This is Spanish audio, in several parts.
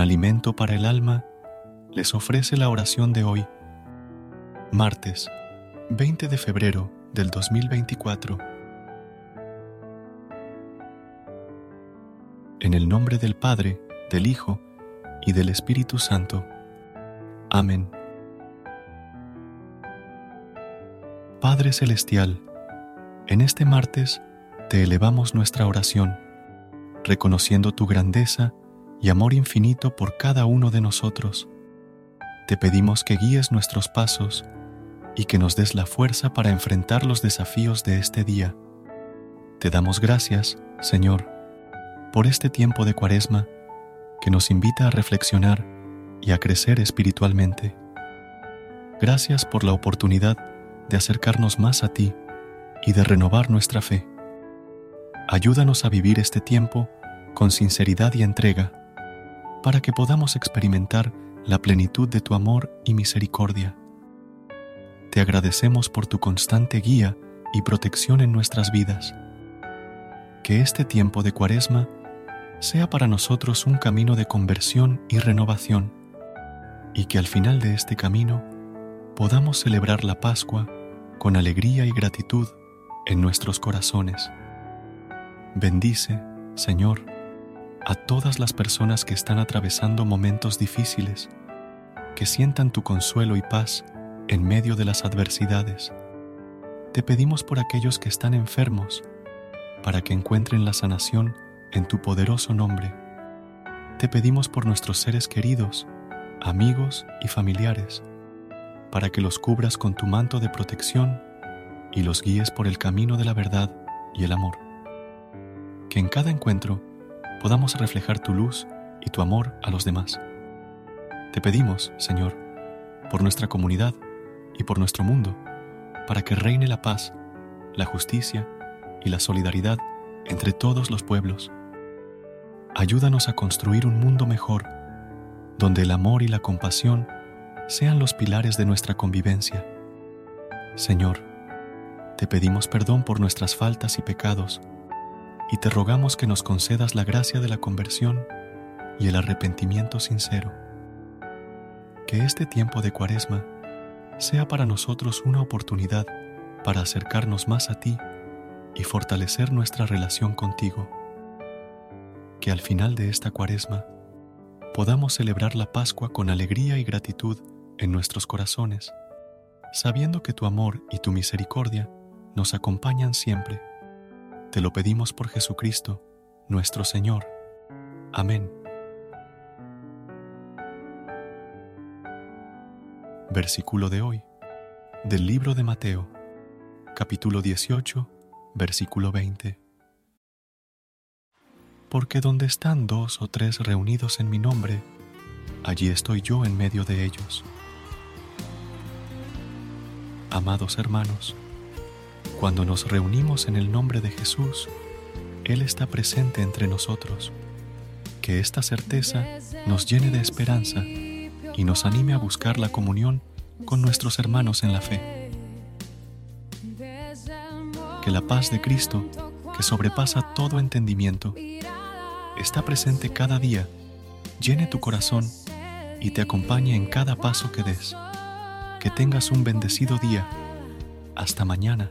alimento para el alma les ofrece la oración de hoy, martes 20 de febrero del 2024. En el nombre del Padre, del Hijo y del Espíritu Santo. Amén. Padre Celestial, en este martes te elevamos nuestra oración, reconociendo tu grandeza y amor infinito por cada uno de nosotros. Te pedimos que guíes nuestros pasos y que nos des la fuerza para enfrentar los desafíos de este día. Te damos gracias, Señor, por este tiempo de cuaresma que nos invita a reflexionar y a crecer espiritualmente. Gracias por la oportunidad de acercarnos más a ti y de renovar nuestra fe. Ayúdanos a vivir este tiempo con sinceridad y entrega para que podamos experimentar la plenitud de tu amor y misericordia. Te agradecemos por tu constante guía y protección en nuestras vidas. Que este tiempo de cuaresma sea para nosotros un camino de conversión y renovación, y que al final de este camino podamos celebrar la Pascua con alegría y gratitud en nuestros corazones. Bendice, Señor, a todas las personas que están atravesando momentos difíciles, que sientan tu consuelo y paz en medio de las adversidades. Te pedimos por aquellos que están enfermos, para que encuentren la sanación en tu poderoso nombre. Te pedimos por nuestros seres queridos, amigos y familiares, para que los cubras con tu manto de protección y los guíes por el camino de la verdad y el amor. Que en cada encuentro podamos reflejar tu luz y tu amor a los demás. Te pedimos, Señor, por nuestra comunidad y por nuestro mundo, para que reine la paz, la justicia y la solidaridad entre todos los pueblos. Ayúdanos a construir un mundo mejor, donde el amor y la compasión sean los pilares de nuestra convivencia. Señor, te pedimos perdón por nuestras faltas y pecados, y te rogamos que nos concedas la gracia de la conversión y el arrepentimiento sincero. Que este tiempo de cuaresma sea para nosotros una oportunidad para acercarnos más a ti y fortalecer nuestra relación contigo. Que al final de esta cuaresma podamos celebrar la Pascua con alegría y gratitud en nuestros corazones, sabiendo que tu amor y tu misericordia nos acompañan siempre te lo pedimos por Jesucristo, nuestro Señor. Amén. Versículo de hoy, del libro de Mateo, capítulo 18, versículo 20. porque donde están dos o tres reunidos en mi nombre, allí estoy yo en medio de ellos. Amados hermanos, cuando nos reunimos en el nombre de Jesús, Él está presente entre nosotros. Que esta certeza nos llene de esperanza y nos anime a buscar la comunión con nuestros hermanos en la fe. Que la paz de Cristo, que sobrepasa todo entendimiento, está presente cada día, llene tu corazón y te acompañe en cada paso que des. Que tengas un bendecido día. Hasta mañana.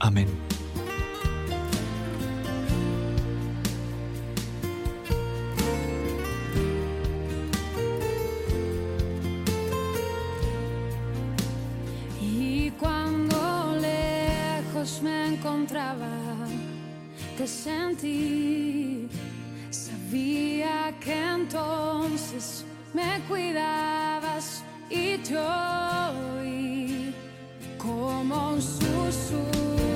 Amén. te sentí, sabía que entonces me cuidabas y oí como un susurro